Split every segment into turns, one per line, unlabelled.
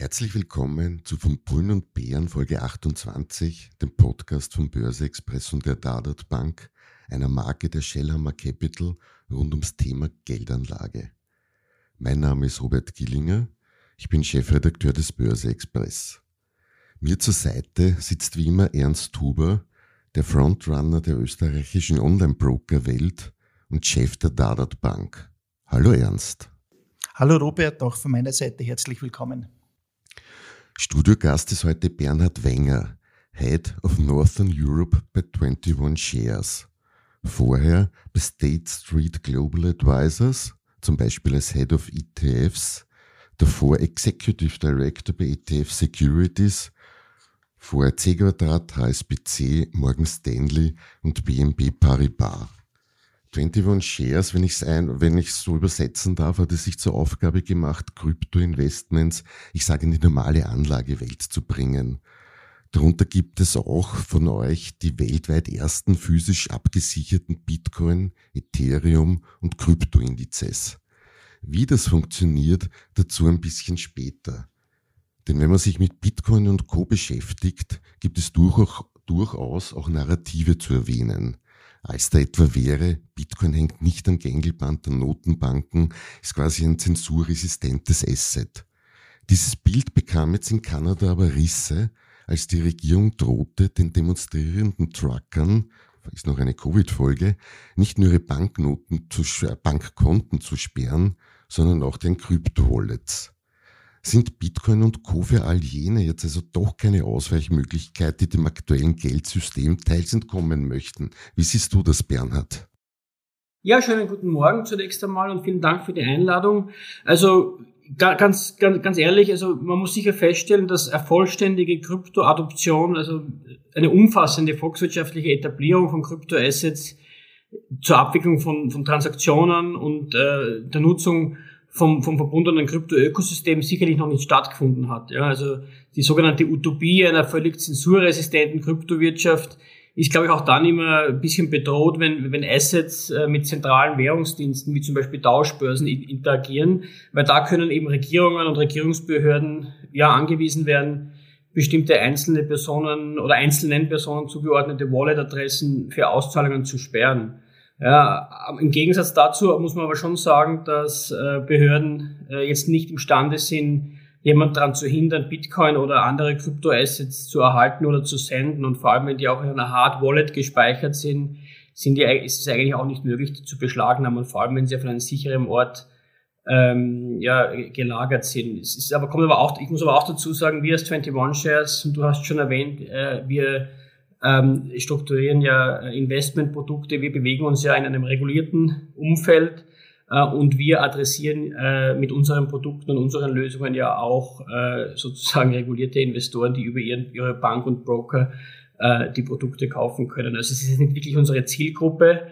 Herzlich willkommen zu Von Bullen und Bären Folge 28, dem Podcast von Börse Express und der Dadat Bank, einer Marke der Shellhammer Capital rund ums Thema Geldanlage. Mein Name ist Robert Gillinger, ich bin Chefredakteur des Börse Express. Mir zur Seite sitzt wie immer Ernst Huber, der Frontrunner der österreichischen Online-Broker-Welt und Chef der Dadat Bank. Hallo Ernst.
Hallo Robert, auch von meiner Seite herzlich willkommen.
Studiogast ist heute Bernhard Wenger, Head of Northern Europe bei 21 Shares. Vorher bei State Street Global Advisors, zum Beispiel als Head of ETFs, davor Executive Director bei ETF Securities, vorher C Quadrat, HSBC, Morgan Stanley und BNP Paribas. 21 Shares, wenn ich es ein, wenn ich so übersetzen darf, hat es sich zur Aufgabe gemacht, Krypto-Investments, ich sage in die normale Anlagewelt zu bringen. Darunter gibt es auch von euch die weltweit ersten physisch abgesicherten Bitcoin, Ethereum und Kryptoindizes. Wie das funktioniert, dazu ein bisschen später. Denn wenn man sich mit Bitcoin und Co beschäftigt, gibt es durchaus auch Narrative zu erwähnen als da etwa wäre, Bitcoin hängt nicht am Gängelband der Notenbanken, ist quasi ein zensurresistentes Asset. Dieses Bild bekam jetzt in Kanada aber Risse, als die Regierung drohte, den demonstrierenden Truckern, ist noch eine Covid-Folge, nicht nur ihre Banknoten zu, Bankkonten zu sperren, sondern auch den Kryptowallets. Sind Bitcoin und Co. für all jene jetzt also doch keine Ausweichmöglichkeit, die dem aktuellen Geldsystem teils entkommen möchten? Wie siehst du das, Bernhard?
Ja, schönen guten Morgen zunächst einmal und vielen Dank für die Einladung. Also ganz, ganz, ganz ehrlich, also man muss sicher feststellen, dass eine vollständige Kryptoadoption, also eine umfassende volkswirtschaftliche Etablierung von Kryptoassets zur Abwicklung von, von Transaktionen und äh, der Nutzung vom, vom verbundenen Krypto-Ökosystem sicherlich noch nicht stattgefunden hat. Ja, also die sogenannte Utopie einer völlig zensurresistenten Kryptowirtschaft ist, glaube ich, auch dann immer ein bisschen bedroht, wenn, wenn Assets äh, mit zentralen Währungsdiensten, wie zum Beispiel Tauschbörsen, interagieren, weil da können eben Regierungen und Regierungsbehörden ja angewiesen werden, bestimmte einzelne Personen oder einzelnen Personen zugeordnete Wallet-Adressen für Auszahlungen zu sperren. Ja, Im Gegensatz dazu muss man aber schon sagen, dass äh, Behörden äh, jetzt nicht imstande sind, jemand daran zu hindern, Bitcoin oder andere Kryptoassets zu erhalten oder zu senden. Und vor allem, wenn die auch in einer Hard Wallet gespeichert sind, sind die, ist es eigentlich auch nicht möglich die zu beschlagnahmen. Und vor allem, wenn sie auf einem sicheren Ort ähm, ja, gelagert sind. Es ist aber, kommt aber auch, ich muss aber auch dazu sagen, wir als 21 Shares, und du hast schon erwähnt, äh, wir ähm, strukturieren ja äh, Investmentprodukte. Wir bewegen uns ja in einem regulierten Umfeld äh, und wir adressieren äh, mit unseren Produkten und unseren Lösungen ja auch äh, sozusagen regulierte Investoren, die über ihren, ihre Bank und Broker äh, die Produkte kaufen können. Also es ist nicht wirklich unsere Zielgruppe,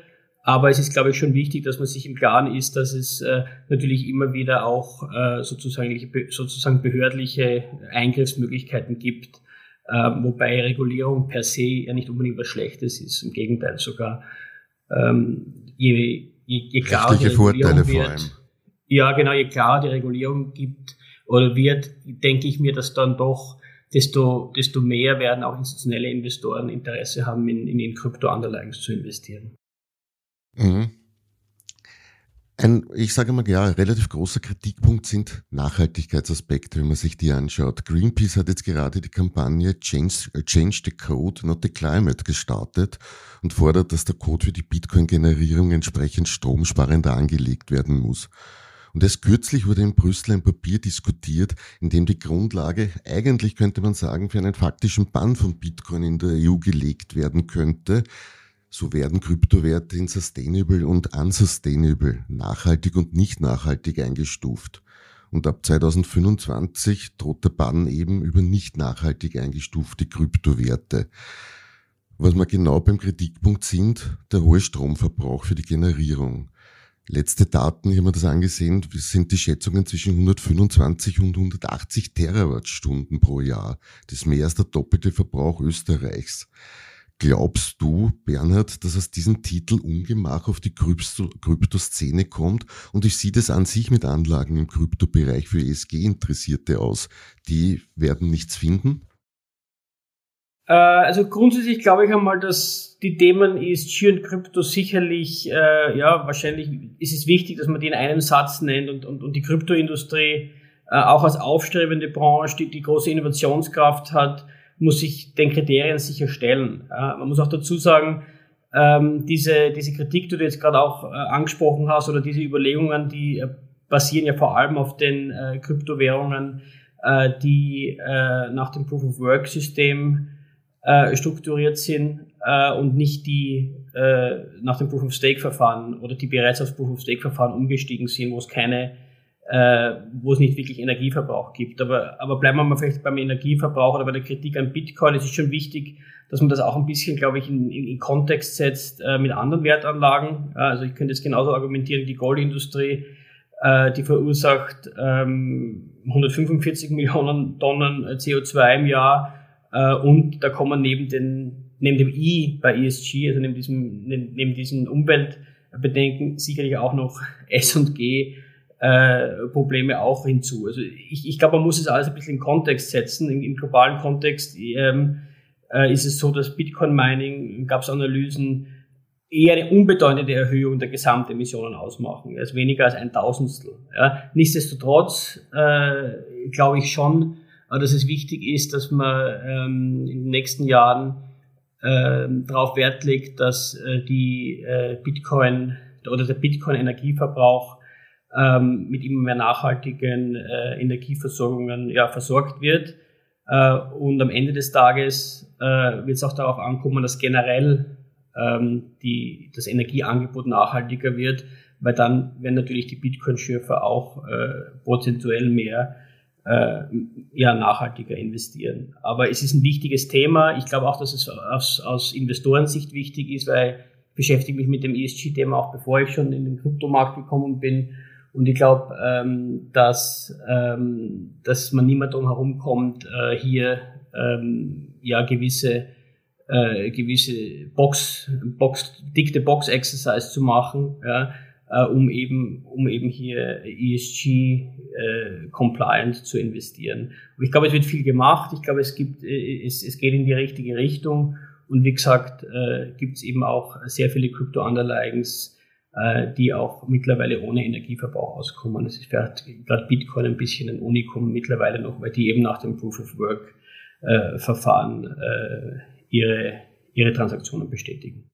aber es ist, glaube ich, schon wichtig, dass man sich im Klaren ist, dass es äh, natürlich immer wieder auch äh, sozusagen, sozusagen behördliche Eingriffsmöglichkeiten gibt ähm, wobei Regulierung per se ja nicht unbedingt was Schlechtes ist. Im Gegenteil sogar. Ähm, je, je, je klarer die Regulierung wird, ja genau, je klarer die Regulierung gibt oder wird, denke ich mir, dass dann doch desto, desto mehr werden auch institutionelle Investoren Interesse haben, in, in, in Krypto-Underlyings zu investieren.
Mhm. Ein, ich sage mal, ja, relativ großer Kritikpunkt sind Nachhaltigkeitsaspekte, wenn man sich die anschaut. Greenpeace hat jetzt gerade die Kampagne Change, Change the Code, not the Climate gestartet und fordert, dass der Code für die Bitcoin-Generierung entsprechend stromsparender angelegt werden muss. Und erst kürzlich wurde in Brüssel ein Papier diskutiert, in dem die Grundlage eigentlich könnte man sagen für einen faktischen Bann von Bitcoin in der EU gelegt werden könnte, so werden Kryptowerte in sustainable und unsustainable, nachhaltig und nicht nachhaltig eingestuft. und ab 2025 droht der Bann eben über nicht nachhaltig eingestufte Kryptowerte. Was wir genau beim Kritikpunkt sind, der hohe Stromverbrauch für die Generierung. Letzte Daten, ich habe mir das angesehen, sind die Schätzungen zwischen 125 und 180 Terawattstunden pro Jahr. Das ist mehr als der doppelte Verbrauch Österreichs. Glaubst du, Bernhard, dass aus diesem Titel Ungemach auf die Kryptoszene kommt? Und ich sehe das an sich mit Anlagen im Kryptobereich für ESG-Interessierte aus. Die werden nichts finden?
Äh, also grundsätzlich glaube ich einmal, dass die Themen ESG und Krypto sicherlich, äh, ja, wahrscheinlich ist es wichtig, dass man die in einem Satz nennt und, und, und die Kryptoindustrie äh, auch als aufstrebende Branche, die, die große Innovationskraft hat, muss sich den Kriterien sicher stellen. Man muss auch dazu sagen, ähm, diese, diese Kritik, die du jetzt gerade auch äh, angesprochen hast, oder diese Überlegungen, die äh, basieren ja vor allem auf den äh, Kryptowährungen, äh, die nach dem Proof of Work System äh, strukturiert sind und nicht die nach dem Proof of Stake Verfahren oder die bereits aufs Proof of Stake Verfahren umgestiegen sind, wo es keine äh, wo es nicht wirklich Energieverbrauch gibt. Aber, aber bleiben wir mal vielleicht beim Energieverbrauch oder bei der Kritik an Bitcoin. Es ist schon wichtig, dass man das auch ein bisschen, glaube ich, in, in, in Kontext setzt äh, mit anderen Wertanlagen. Also ich könnte jetzt genauso argumentieren, die Goldindustrie, äh, die verursacht ähm, 145 Millionen Tonnen CO2 im Jahr äh, und da kommen neben, den, neben dem I bei ESG, also neben diesem, neben diesen Umweltbedenken sicherlich auch noch S und G äh, Probleme auch hinzu. Also ich, ich glaube, man muss es alles ein bisschen in Kontext setzen. Im, im globalen Kontext ähm, äh, ist es so, dass Bitcoin-Mining, gab es Analysen, eher eine unbedeutende Erhöhung der Gesamtemissionen ausmachen, also weniger als ein Tausendstel. Ja. Nichtsdestotrotz äh, glaube ich schon, äh, dass es wichtig ist, dass man ähm, in den nächsten Jahren äh, darauf Wert legt, dass äh, die äh, Bitcoin oder der Bitcoin-Energieverbrauch ähm, mit immer mehr nachhaltigen äh, Energieversorgungen ja, versorgt wird. Äh, und am Ende des Tages äh, wird es auch darauf ankommen, dass generell ähm, die, das Energieangebot nachhaltiger wird, weil dann werden natürlich die Bitcoin-Schürfer auch äh, prozentuell mehr äh, ja, nachhaltiger investieren. Aber es ist ein wichtiges Thema. Ich glaube auch, dass es aus, aus Investorensicht wichtig ist, weil ich beschäftige mich mit dem ESG-Thema auch bevor ich schon in den Kryptomarkt gekommen bin. Und ich glaube, ähm, dass, ähm, dass man niemand drum herum kommt, äh, hier ähm, ja gewisse äh, gewisse Box, Box, dicke Box-Exercise zu machen, ja, äh, um eben, um eben hier ESG äh, zu investieren. Und ich glaube, es wird viel gemacht. Ich glaube, es gibt, äh, es, es geht in die richtige Richtung. Und wie gesagt, äh, gibt es eben auch sehr viele Crypto-Underlyings, äh, die auch mittlerweile ohne Energieverbrauch auskommen. Das ist vielleicht gerade Bitcoin ein bisschen ein Unikum mittlerweile noch, weil die eben nach dem Proof of Work äh, Verfahren äh, ihre, ihre Transaktionen bestätigen.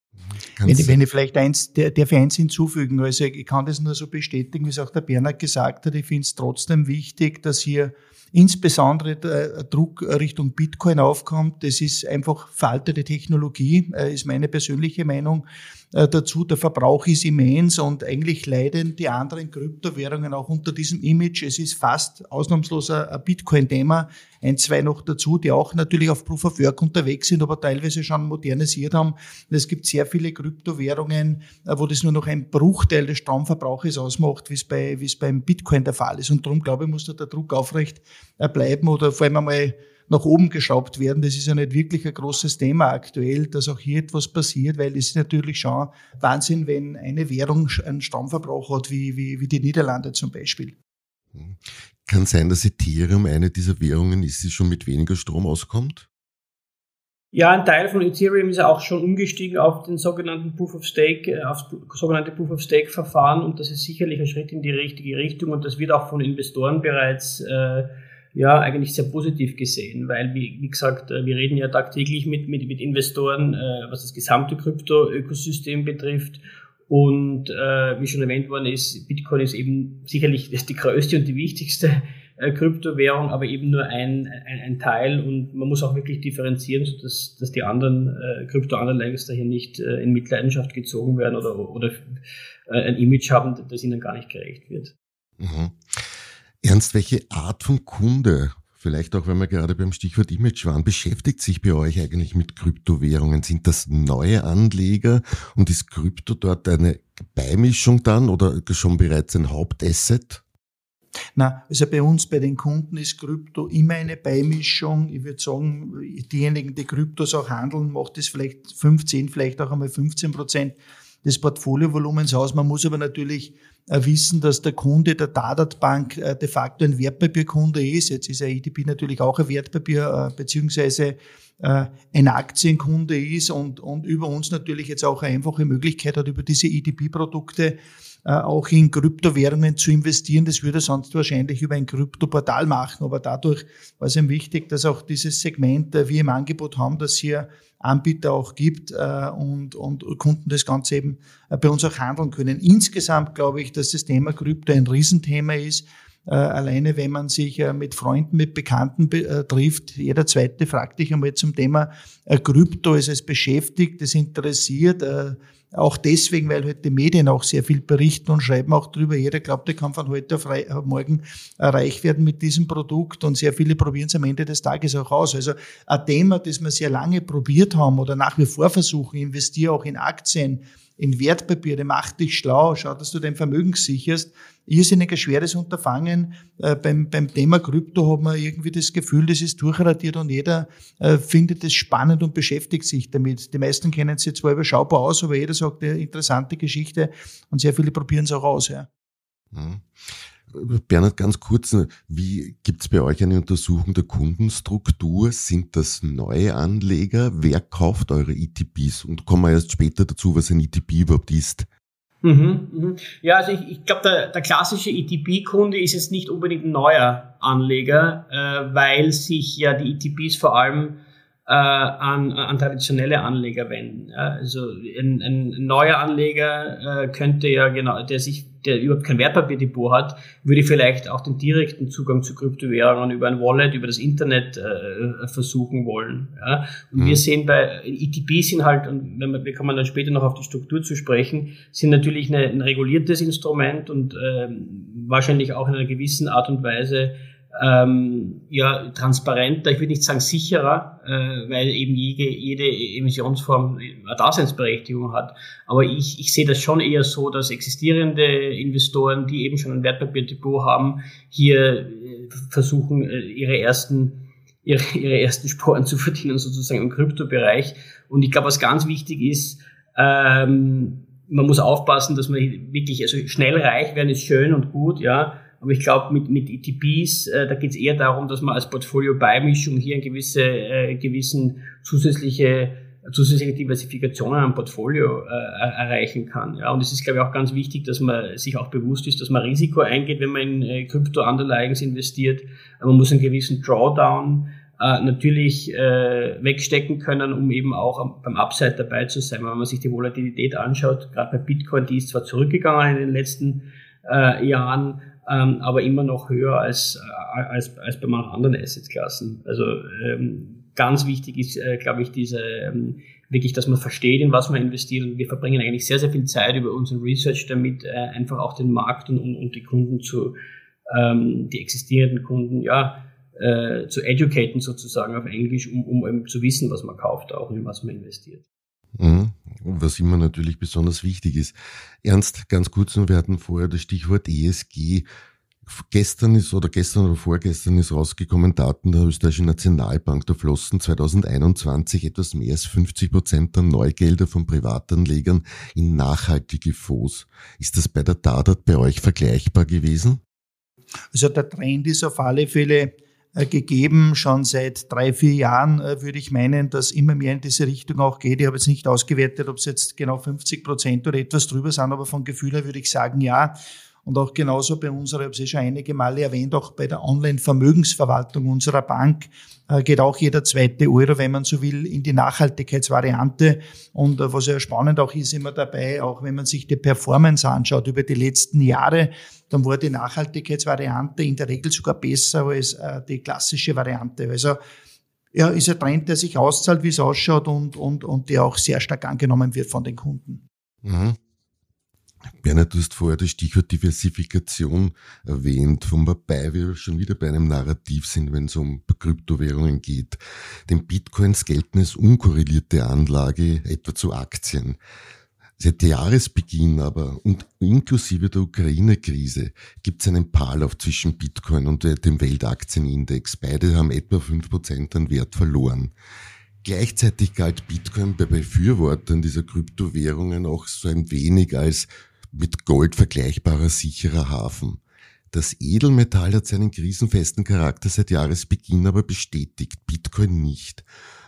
Wenn ich, wenn ich, vielleicht eins, der, der für eins hinzufügen, also ich kann das nur so bestätigen, wie es auch der Bernhard gesagt hat, ich finde es trotzdem wichtig, dass hier insbesondere der Druck Richtung Bitcoin aufkommt. Das ist einfach veraltete Technologie, äh, ist meine persönliche Meinung. Äh, dazu. Der Verbrauch ist immens und eigentlich leiden die anderen Kryptowährungen auch unter diesem Image. Es ist fast ausnahmslos ein Bitcoin-Thema. Ein, zwei noch dazu, die auch natürlich auf Proof of Work unterwegs sind, aber teilweise schon modernisiert haben. Es gibt sehr viele Kryptowährungen, äh, wo das nur noch ein Bruchteil des Stromverbrauches ausmacht, wie es, bei, wie es beim Bitcoin der Fall ist. Und darum, glaube ich, muss da der Druck aufrecht bleiben oder vor allem einmal nach oben geschraubt werden. Das ist ja nicht wirklich ein großes Thema aktuell, dass auch hier etwas passiert, weil es ist natürlich schon Wahnsinn, wenn eine Währung einen Stromverbrauch hat, wie, wie, wie die Niederlande zum Beispiel.
Kann sein, dass Ethereum eine dieser Währungen ist, die schon mit weniger Strom auskommt?
Ja, ein Teil von Ethereum ist ja auch schon umgestiegen auf den sogenannten Proof of Stake, äh, auf das sogenannte Proof of Stake Verfahren und das ist sicherlich ein Schritt in die richtige Richtung und das wird auch von Investoren bereits äh, ja eigentlich sehr positiv gesehen, weil, wie, wie gesagt, äh, wir reden ja tagtäglich mit, mit, mit Investoren, äh, was das gesamte Krypto-Ökosystem betrifft. Und äh, wie schon erwähnt worden ist, Bitcoin ist eben sicherlich die größte und die wichtigste äh, Kryptowährung, aber eben nur ein, ein, ein Teil und man muss auch wirklich differenzieren, sodass dass die anderen äh, Krypto-Underlyings daher nicht äh, in Mitleidenschaft gezogen werden oder, oder äh, ein Image haben, das ihnen gar nicht gerecht wird.
Mhm. Ernst, welche Art von Kunde, vielleicht auch wenn wir gerade beim Stichwort Image waren, beschäftigt sich bei euch eigentlich mit Kryptowährungen? Sind das neue Anleger und ist Krypto dort eine Beimischung dann oder schon bereits ein Hauptasset?
Na, also bei uns, bei den Kunden ist Krypto immer eine Beimischung. Ich würde sagen, diejenigen, die Kryptos auch handeln, macht es vielleicht 15, vielleicht auch einmal 15 Prozent des Portfoliovolumens aus. Man muss aber natürlich wissen, dass der Kunde der Dadat Bank äh, de facto ein Wertpapierkunde ist. Jetzt ist EDP natürlich auch ein Wertpapier, äh, beziehungsweise ein Aktienkunde ist und, und über uns natürlich jetzt auch eine einfache Möglichkeit hat, über diese EDP-Produkte auch in Kryptowährungen zu investieren. Das würde er sonst wahrscheinlich über ein Kryptoportal machen. Aber dadurch war es ihm wichtig, dass auch dieses Segment wir im Angebot haben, dass hier Anbieter auch gibt äh, und, und Kunden das Ganze eben äh, bei uns auch handeln können. Insgesamt glaube ich, dass das Thema Krypto ein Riesenthema ist. Äh, alleine wenn man sich äh, mit Freunden, mit Bekannten äh, trifft, jeder zweite fragt dich einmal zum Thema äh, Krypto, ist es beschäftigt, es interessiert, äh, auch deswegen, weil heute die Medien auch sehr viel berichten und schreiben auch drüber. Jeder glaubt, er kann von heute auf äh, morgen reich werden mit diesem Produkt und sehr viele probieren es am Ende des Tages auch aus. Also ein Thema, das wir sehr lange probiert haben oder nach wie vor versuchen, investiere auch in Aktien, in Wertpapiere, mach dich schlau, schau, dass du dein Vermögen sicherst. Irrsinnig ein schweres Unterfangen. Äh, beim, beim Thema Krypto hat man irgendwie das Gefühl, das ist durchradiert und jeder äh, findet es spannend und beschäftigt sich damit. Die meisten kennen es jetzt zwar überschaubar aus, aber jeder sagt, eine interessante Geschichte und sehr viele probieren es auch aus. Ja.
Mhm. Bernhard, ganz kurz, wie gibt's bei euch eine Untersuchung der Kundenstruktur? Sind das neue Anleger? Wer kauft eure ETPs? Und kommen wir erst später dazu, was ein ETP überhaupt ist.
Mhm, mhm. Ja, also ich, ich glaube, der, der klassische ETP-Kunde ist jetzt nicht unbedingt ein neuer Anleger, äh, weil sich ja die ETPs vor allem äh, an, an traditionelle Anleger wenden. Ja, also ein, ein neuer Anleger äh, könnte ja genau, der sich, der überhaupt kein Wertpapierdepot hat, würde vielleicht auch den direkten Zugang zu Kryptowährungen über ein Wallet, über das Internet äh, versuchen wollen. Ja. Und mhm. wir sehen bei ETP sind halt, und wenn wir, wir kommen dann später noch auf die Struktur zu sprechen, sind natürlich eine, ein reguliertes Instrument und äh, wahrscheinlich auch in einer gewissen Art und Weise ähm, ja, transparenter, ich würde nicht sagen sicherer, äh, weil eben jede, jede Emissionsform eine Daseinsberechtigung hat. Aber ich, ich sehe das schon eher so, dass existierende Investoren, die eben schon ein Wertpapierdepot haben, hier äh, versuchen, äh, ihre ersten, ihre, ihre ersten Sporen zu verdienen, sozusagen im Kryptobereich. Und ich glaube, was ganz wichtig ist, ähm, man muss aufpassen, dass man wirklich, also schnell reich werden ist schön und gut, ja, aber ich glaube, mit, mit ETPs, äh, da geht es eher darum, dass man als Portfolio-Beimischung hier eine gewisse, äh, gewissen zusätzliche zusätzliche Diversifikationen am Portfolio äh, erreichen kann. Ja, und es ist, glaube ich, auch ganz wichtig, dass man sich auch bewusst ist, dass man Risiko eingeht, wenn man in äh, Krypto-Underlyings investiert. Man muss einen gewissen Drawdown äh, natürlich äh, wegstecken können, um eben auch beim Upside dabei zu sein. Wenn man sich die Volatilität anschaut, gerade bei Bitcoin, die ist zwar zurückgegangen in den letzten äh, Jahren, ähm, aber immer noch höher als, äh, als, als bei manchen anderen Assetklassen. Also ähm, ganz wichtig ist, äh, glaube ich, diese ähm, wirklich, dass man versteht, in was man investiert. Und wir verbringen eigentlich sehr, sehr viel Zeit über unseren Research damit, äh, einfach auch den Markt und, und, die Kunden zu, ähm, die existierenden Kunden, ja, äh, zu educaten sozusagen auf Englisch, um, um eben zu wissen, was man kauft auch und in was man investiert.
Mhm. Was immer natürlich besonders wichtig ist. Ernst, ganz kurz, wir hatten vorher das Stichwort ESG. Gestern ist oder gestern oder vorgestern ist rausgekommen Daten der österreichischen Nationalbank. Da flossen 2021 etwas mehr als 50 Prozent der Neugelder von Privatanlegern in nachhaltige Fonds. Ist das bei der Dadat bei euch vergleichbar gewesen?
Also der Trend ist auf alle Fälle gegeben, schon seit drei, vier Jahren äh, würde ich meinen, dass immer mehr in diese Richtung auch geht. Ich habe jetzt nicht ausgewertet, ob es jetzt genau 50 Prozent oder etwas drüber sind, aber von Gefühl her würde ich sagen, ja. Und auch genauso bei unserer, ich habe es ja schon einige Male erwähnt, auch bei der Online-Vermögensverwaltung unserer Bank äh, geht auch jeder zweite Euro, wenn man so will, in die Nachhaltigkeitsvariante. Und äh, was ja spannend auch ist immer dabei, auch wenn man sich die Performance anschaut über die letzten Jahre, dann war die Nachhaltigkeitsvariante in der Regel sogar besser als äh, die klassische Variante. Also ja, ist ein Trend, der sich auszahlt, wie es ausschaut und, und, und der auch sehr stark angenommen wird von den Kunden.
Mhm. Bernhard, du hast vorher das Stichwort Diversifikation erwähnt, wobei wir schon wieder bei einem Narrativ sind, wenn es um Kryptowährungen geht. Denn Bitcoins gelten als unkorrelierte Anlage, etwa zu Aktien. Seit Jahresbeginn aber und inklusive der Ukraine-Krise gibt es einen Paarlauf zwischen Bitcoin und dem Weltaktienindex. Beide haben etwa fünf Prozent an Wert verloren. Gleichzeitig galt Bitcoin bei Befürwortern dieser Kryptowährungen auch so ein wenig als mit Gold vergleichbarer sicherer Hafen. Das Edelmetall hat seinen krisenfesten Charakter seit Jahresbeginn aber bestätigt, Bitcoin nicht.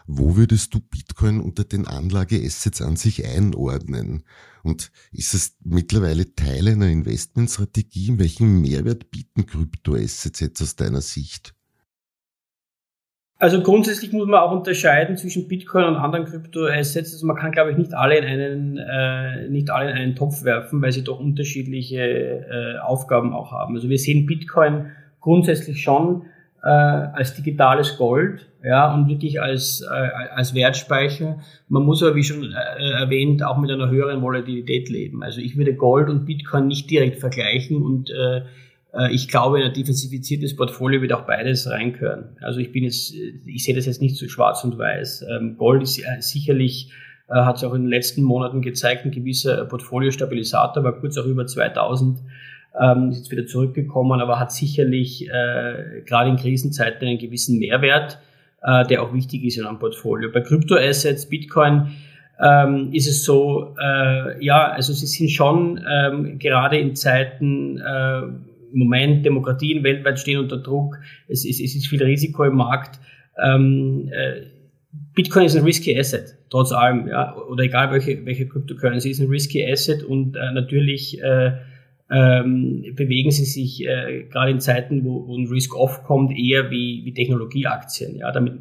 Wo würdest du Bitcoin unter den Anlageassets an sich einordnen? Und ist es mittlerweile Teil einer Investmentstrategie? Welchen Mehrwert bieten Kryptoassets jetzt aus deiner Sicht?
Also grundsätzlich muss man auch unterscheiden zwischen Bitcoin und anderen Kryptoassets. Also man kann, glaube ich, nicht alle in einen, äh, nicht alle in einen Topf werfen, weil sie doch unterschiedliche äh, Aufgaben auch haben. Also wir sehen Bitcoin grundsätzlich schon äh, als digitales Gold, ja, und wirklich als, äh, als Wertspeicher. Man muss aber, wie schon äh, erwähnt, auch mit einer höheren Volatilität leben. Also ich würde Gold und Bitcoin nicht direkt vergleichen und äh, ich glaube, in ein diversifiziertes Portfolio wird auch beides reinkören. Also ich bin jetzt, ich sehe das jetzt nicht so schwarz und weiß. Ähm, Gold ist sicherlich, äh, hat es auch in den letzten Monaten gezeigt, ein gewisser Portfoliostabilisator, war kurz auch über 2000, ähm, ist jetzt wieder zurückgekommen, aber hat sicherlich äh, gerade in Krisenzeiten einen gewissen Mehrwert, äh, der auch wichtig ist in einem Portfolio. Bei Kryptoassets, Bitcoin, ähm, ist es so, äh, ja, also sie sind schon ähm, gerade in Zeiten, äh, im Moment Demokratien weltweit stehen unter Druck, es ist, es ist viel Risiko im Markt. Ähm, äh, Bitcoin ist ein risky Asset, trotz allem, ja, oder egal welche, welche Cryptocurrency ist ein risky Asset und äh, natürlich äh, ähm, bewegen sie sich äh, gerade in Zeiten, wo, wo ein Risk-Off kommt, eher wie, wie Technologieaktien. Ja, damit,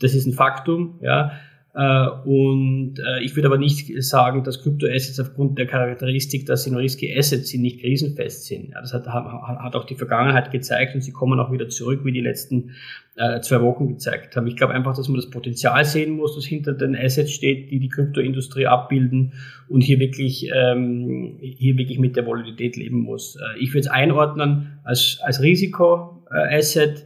das ist ein Faktum, ja. Äh, und äh, ich würde aber nicht sagen, dass Kryptoassets aufgrund der Charakteristik, dass sie nur risky Assets sind, nicht krisenfest sind. Ja, das hat, hat auch die Vergangenheit gezeigt und sie kommen auch wieder zurück, wie die letzten äh, zwei Wochen gezeigt haben. Ich glaube einfach, dass man das Potenzial sehen muss, das hinter den Assets steht, die die Kryptoindustrie abbilden und hier wirklich, ähm, hier wirklich mit der Volatilität leben muss. Äh, ich würde es einordnen als, als Risiko-Asset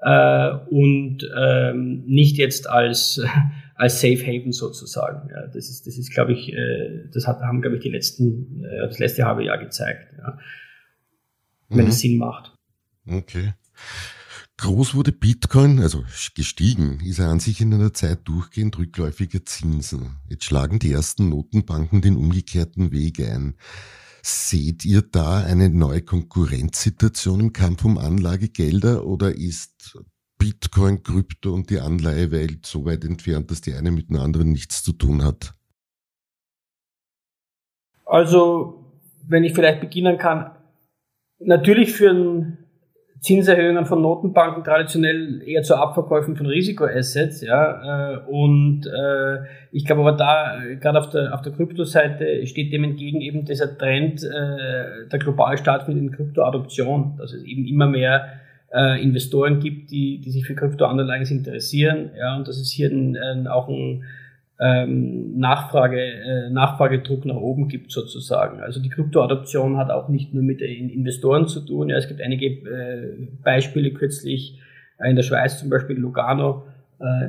äh, und ähm, nicht jetzt als als Safe Haven sozusagen. Ja, das ist, das ist, glaube ich, äh, das hat, haben, glaube ich, die letzten, äh, das letzte halbe Jahr gezeigt, ja. wenn es mhm. Sinn macht.
Okay. Groß wurde Bitcoin, also gestiegen, ist er an sich in einer Zeit durchgehend rückläufiger Zinsen. Jetzt schlagen die ersten Notenbanken den umgekehrten Weg ein. Seht ihr da eine neue Konkurrenzsituation im Kampf um Anlagegelder oder ist Bitcoin, Krypto und die Anleihewelt so weit entfernt, dass die eine mit der anderen nichts zu tun hat?
Also, wenn ich vielleicht beginnen kann, natürlich führen Zinserhöhungen von Notenbanken traditionell eher zu Abverkäufen von Risikoassets, ja, äh, und äh, ich glaube aber da, gerade auf der, auf der Kryptoseite steht dem entgegen eben dieser Trend äh, der global stattfindenden Kryptoadoption, dass es eben immer mehr äh, Investoren gibt, die, die sich für Kryptoanlagen interessieren, ja, und dass es hier ein, ein, auch ein ähm, Nachfrage, äh, Nachfragedruck nach oben gibt sozusagen. Also die Kryptoadoption hat auch nicht nur mit den Investoren zu tun. Ja, es gibt einige äh, Beispiele kürzlich äh, in der Schweiz zum Beispiel Lugano, äh,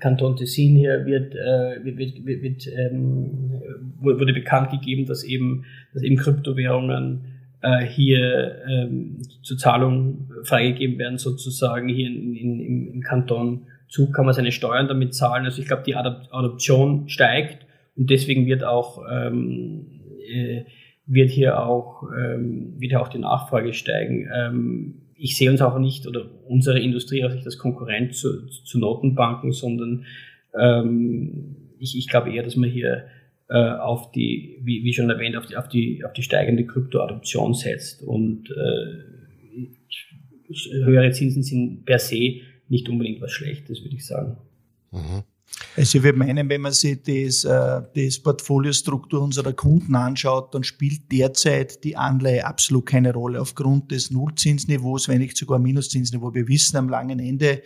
Kanton Tessin hier wird, äh, wird, wird, wird ähm, wurde bekannt gegeben, dass eben, dass eben Kryptowährungen äh, hier ähm, zur Zahlung freigegeben werden, sozusagen hier in, in, im, im Kanton Zug kann man seine Steuern damit zahlen. Also ich glaube, die Adoption steigt und deswegen wird auch ähm, äh, wird hier auch ähm, wird auch die Nachfrage steigen. Ähm, ich sehe uns auch nicht oder unsere Industrie auch nicht als Konkurrent zu, zu Notenbanken, sondern ähm, ich, ich glaube eher, dass man hier auf die, wie, wie schon erwähnt, auf die, auf die, auf die steigende Kryptoadoption setzt. Und äh, höhere Zinsen sind per se nicht unbedingt was Schlechtes, würde ich sagen.
Mhm. Also ich würde meinen, wenn man sich das, äh, das Portfoliostruktur unserer Kunden anschaut, dann spielt derzeit die Anleihe absolut keine Rolle aufgrund des Nullzinsniveaus, wenn nicht sogar Minuszinsniveau. Wir wissen am langen Ende,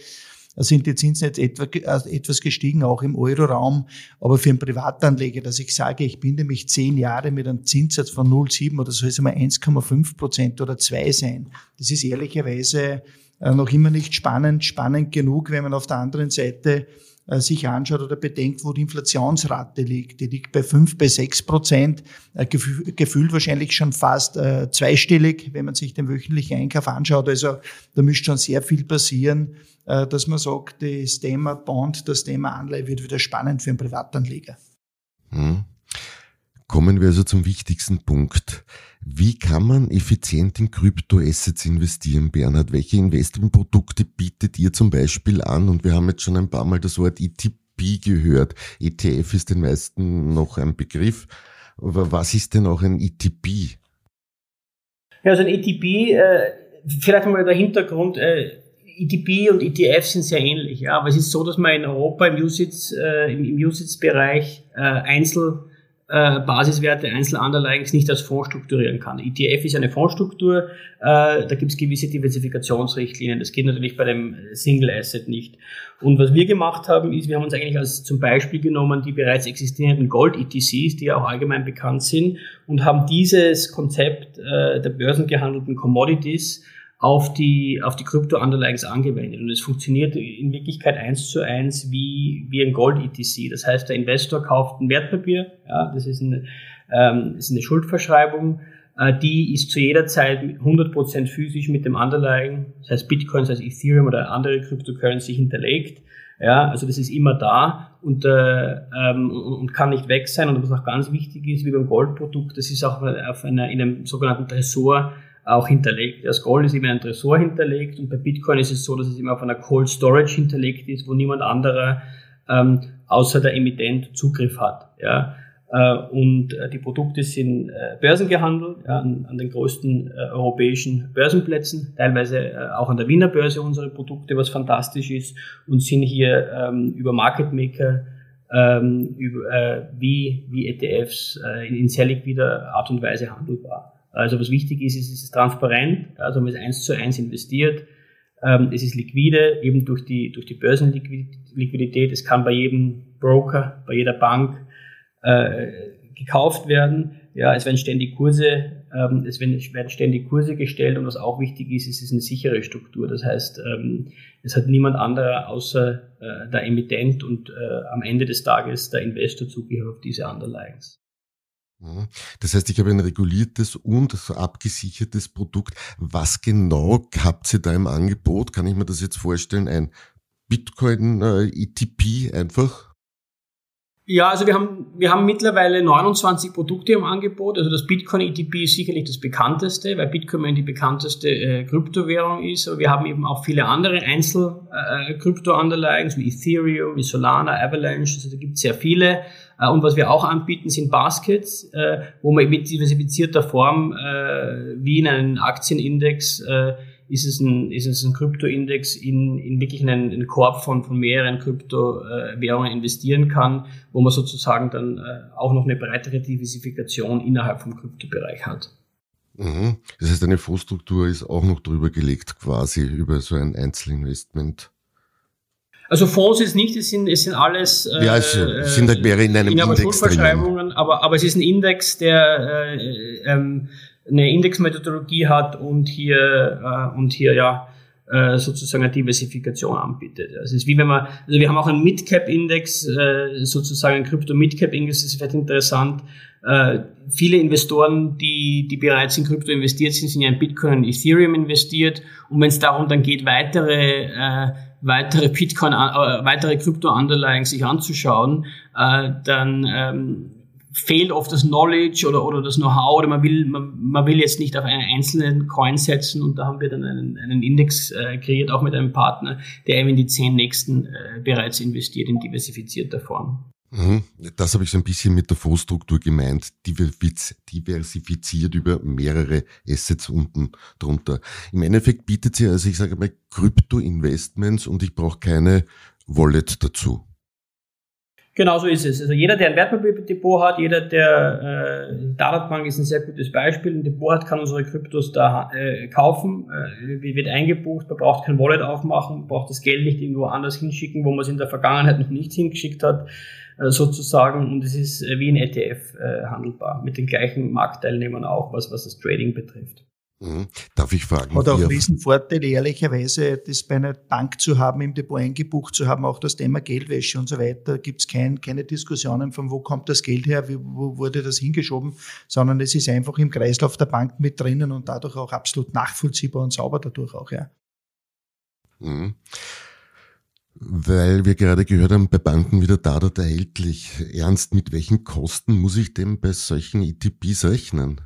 sind die Zinsen jetzt etwa, äh, etwas gestiegen, auch im Euroraum. Aber für einen Privatanleger, dass ich sage, ich binde mich zehn Jahre mit einem Zinssatz von 0,7 oder soll es einmal 1,5 Prozent oder 2 sein, das ist ehrlicherweise äh, noch immer nicht spannend, spannend genug, wenn man auf der anderen Seite sich anschaut oder bedenkt, wo die Inflationsrate liegt. Die liegt bei fünf, bei sechs Prozent, äh, gefühlt wahrscheinlich schon fast äh, zweistellig, wenn man sich den wöchentlichen Einkauf anschaut. Also da müsste schon sehr viel passieren, dass man sagt, das Thema Bond, das Thema Anleihe wird wieder spannend für einen Privatanleger.
Hm. Kommen wir also zum wichtigsten Punkt. Wie kann man effizient in Kryptoassets investieren, Bernhard? Welche Investmentprodukte bietet ihr zum Beispiel an? Und wir haben jetzt schon ein paar Mal das Wort ETP gehört. ETF ist den meisten noch ein Begriff. Aber was ist denn auch ein ETP?
Ja, also ein ETP, äh, vielleicht einmal der Hintergrund, äh, ETP und ETF sind sehr ähnlich, aber es ist so, dass man in Europa im USITS, äh, im, im USITS-Bereich äh, Einzel äh, Basiswerte Einzelanleigens nicht als Fonds strukturieren kann. ETF ist eine Fondsstruktur, äh, da gibt es gewisse Diversifikationsrichtlinien. Das geht natürlich bei dem Single Asset nicht. Und was wir gemacht haben, ist, wir haben uns eigentlich als zum Beispiel genommen die bereits existierenden Gold-ETCs, die ja auch allgemein bekannt sind, und haben dieses Konzept äh, der börsengehandelten Commodities auf die, auf die Krypto-Underlyings angewendet. Und es funktioniert in Wirklichkeit eins zu eins wie, wie ein Gold-ETC. Das heißt, der Investor kauft ein Wertpapier, ja, das ist eine, ähm, ist eine Schuldverschreibung, äh, die ist zu jeder Zeit 100% physisch mit dem Underlying, das heißt Bitcoin, das heißt Ethereum oder andere Cryptocurrency hinterlegt. Ja, also das ist immer da und, äh, ähm, und kann nicht weg sein. Und was auch ganz wichtig ist, wie beim Goldprodukt, das ist auch auf einer, in einem sogenannten Tresor auch hinterlegt. Das Gold ist eben in einem Tresor hinterlegt und bei Bitcoin ist es so, dass es immer auf einer Cold Storage hinterlegt ist, wo niemand anderer ähm, außer der Emittent Zugriff hat. Ja. Äh, und äh, die Produkte sind äh, börsengehandelt ja, an, an, den größten äh, europäischen Börsenplätzen, teilweise äh, auch an der Wiener Börse unsere Produkte, was fantastisch ist, und sind hier ähm, über Market Maker ähm, über, äh, wie, wie ETFs in, in sehr liquider Art und Weise handelbar. Also was wichtig ist, ist, es ist transparent, also man ist eins zu eins investiert. Ähm, es ist liquide, eben durch die, durch die Börsenliquidität. Es kann bei jedem Broker, bei jeder Bank äh, gekauft werden. Ja, es werden ständig Kurse, ähm, es werden, werden ständig Kurse gestellt und was auch wichtig ist, es ist eine sichere Struktur. Das heißt, ähm, es hat niemand anderer außer äh, der Emittent und äh, am Ende des Tages der Investor Zugriff auf diese Underlyings.
Das heißt, ich habe ein reguliertes und abgesichertes Produkt. Was genau habt ihr da im Angebot? Kann ich mir das jetzt vorstellen? Ein Bitcoin-ETP äh, einfach?
Ja, also wir haben, wir haben mittlerweile 29 Produkte im Angebot. Also das Bitcoin ETP ist sicherlich das bekannteste, weil Bitcoin die bekannteste äh, Kryptowährung ist. Aber wir haben eben auch viele andere Einzel-Krypto-Underlyings äh, wie Ethereum, wie Solana, Avalanche. Also da gibt es sehr viele. Äh, und was wir auch anbieten, sind Baskets, äh, wo man mit diversifizierter Form äh, wie in einem Aktienindex äh, ist es ein, ist es ein Kryptoindex in, in wirklich einen, einen Korb von, von mehreren Kryptowährungen investieren kann, wo man sozusagen dann äh, auch noch eine breitere Diversifikation innerhalb vom Kryptobereich hat.
Mhm. Das heißt, eine Fondsstruktur ist auch noch drüber gelegt, quasi über so ein Einzelinvestment.
Also Fonds ist nicht, es sind, es sind alles.
Äh, ja, es sind halt mehrere in einem
in Index drin. Aber, aber es ist ein Index, der äh, ähm, eine Indexmethodologie hat und hier, äh, und hier ja äh, sozusagen eine Diversifikation anbietet. Also es ist wie wenn man, also wir haben auch einen Midcap-Index, äh, sozusagen ein Krypto-Midcap-Index, das ist vielleicht interessant. Äh, viele Investoren, die, die bereits in Krypto investiert sind, sind ja in Bitcoin und Ethereum investiert. Und wenn es darum dann geht, weitere äh, weitere Bitcoin, äh, weitere Krypto-Underlying sich anzuschauen, äh, dann ähm, fehlt oft das Knowledge oder, oder das Know-how oder man will, man, man will jetzt nicht auf einen einzelnen Coin setzen und da haben wir dann einen, einen Index äh, kreiert, auch mit einem Partner, der eben in die zehn nächsten äh, bereits investiert in diversifizierter Form.
Mhm. Das habe ich so ein bisschen mit der Fondsstruktur gemeint, diversifiziert über mehrere Assets unten drunter. Im Endeffekt bietet sie also, ich sage mal, Krypto-Investments und ich brauche keine Wallet dazu.
Genau so ist es. Also jeder, der ein Wertpapierdepot hat, jeder, der äh, Dadatbank ist ein sehr gutes Beispiel, ein Depot hat, kann unsere Kryptos da äh, kaufen, äh, wird eingebucht, man braucht kein Wallet aufmachen, braucht das Geld nicht irgendwo anders hinschicken, wo man es in der Vergangenheit noch nicht hingeschickt hat, äh, sozusagen. Und es ist äh, wie ein ETF äh, handelbar, mit den gleichen Marktteilnehmern auch, was, was das Trading betrifft.
Mhm. Darf ich fragen?
Hat auch Riesenvorteile, ehrlicherweise, das bei einer Bank zu haben, im Depot eingebucht zu haben, auch das Thema Geldwäsche und so weiter, gibt es kein, keine Diskussionen von, wo kommt das Geld her, wie, wo wurde das hingeschoben, sondern es ist einfach im Kreislauf der Bank mit drinnen und dadurch auch absolut nachvollziehbar und sauber dadurch auch, ja.
Mhm. Weil wir gerade gehört haben, bei Banken wieder Dadat erhältlich. Ernst, mit welchen Kosten muss ich denn bei solchen ETPs rechnen?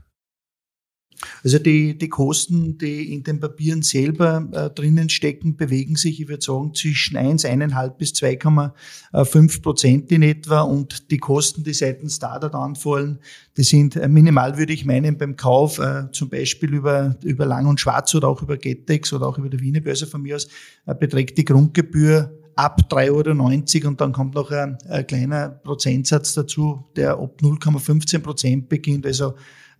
Also die, die Kosten, die in den Papieren selber äh, drinnen stecken, bewegen sich, ich würde sagen, zwischen 1, 1,5 bis 2,5 Prozent in etwa. Und die Kosten, die seitens Startup anfallen, die sind äh, minimal, würde ich meinen, beim Kauf, äh, zum Beispiel über, über Lang und Schwarz oder auch über Getex oder auch über die Wiener Börse von mir aus, äh, beträgt die Grundgebühr ab 3,90 Euro und dann kommt noch ein, ein kleiner Prozentsatz dazu, der ab 0,15 Prozent beginnt. Also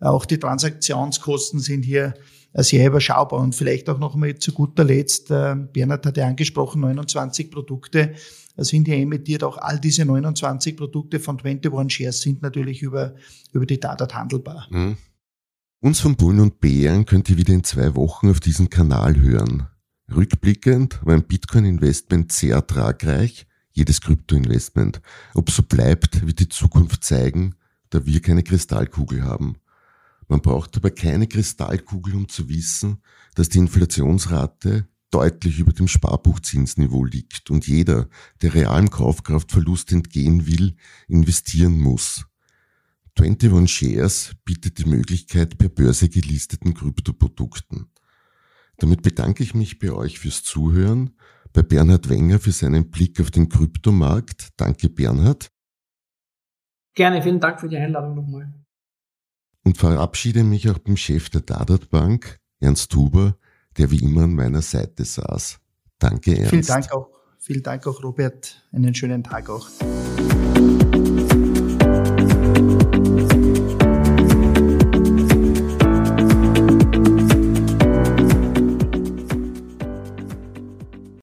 auch die Transaktionskosten sind hier sehr überschaubar. Und vielleicht auch noch mal zu guter Letzt, äh, Bernhard hat ja angesprochen, 29 Produkte sind hier emittiert. Auch all diese 29 Produkte von 21 Shares sind natürlich über, über die Datat handelbar. Mhm.
Uns von Bullen und Bären könnt ihr wieder in zwei Wochen auf diesem Kanal hören. Rückblickend war ein Bitcoin-Investment sehr ertragreich, jedes Krypto-Investment. Ob so bleibt, wird die Zukunft zeigen, da wir keine Kristallkugel haben. Man braucht aber keine Kristallkugel, um zu wissen, dass die Inflationsrate deutlich über dem Sparbuchzinsniveau liegt und jeder, der realem Kaufkraftverlust entgehen will, investieren muss. 21 Shares bietet die Möglichkeit per Börse gelisteten Kryptoprodukten. Damit bedanke ich mich bei euch fürs Zuhören, bei Bernhard Wenger für seinen Blick auf den Kryptomarkt. Danke Bernhard.
Gerne, vielen Dank für die Einladung nochmal
und verabschiede mich auch beim Chef der Dadat Bank, Ernst Huber, der wie immer an meiner Seite saß. Danke, Ernst.
Vielen Dank auch, vielen Dank auch, Robert. Einen schönen Tag auch.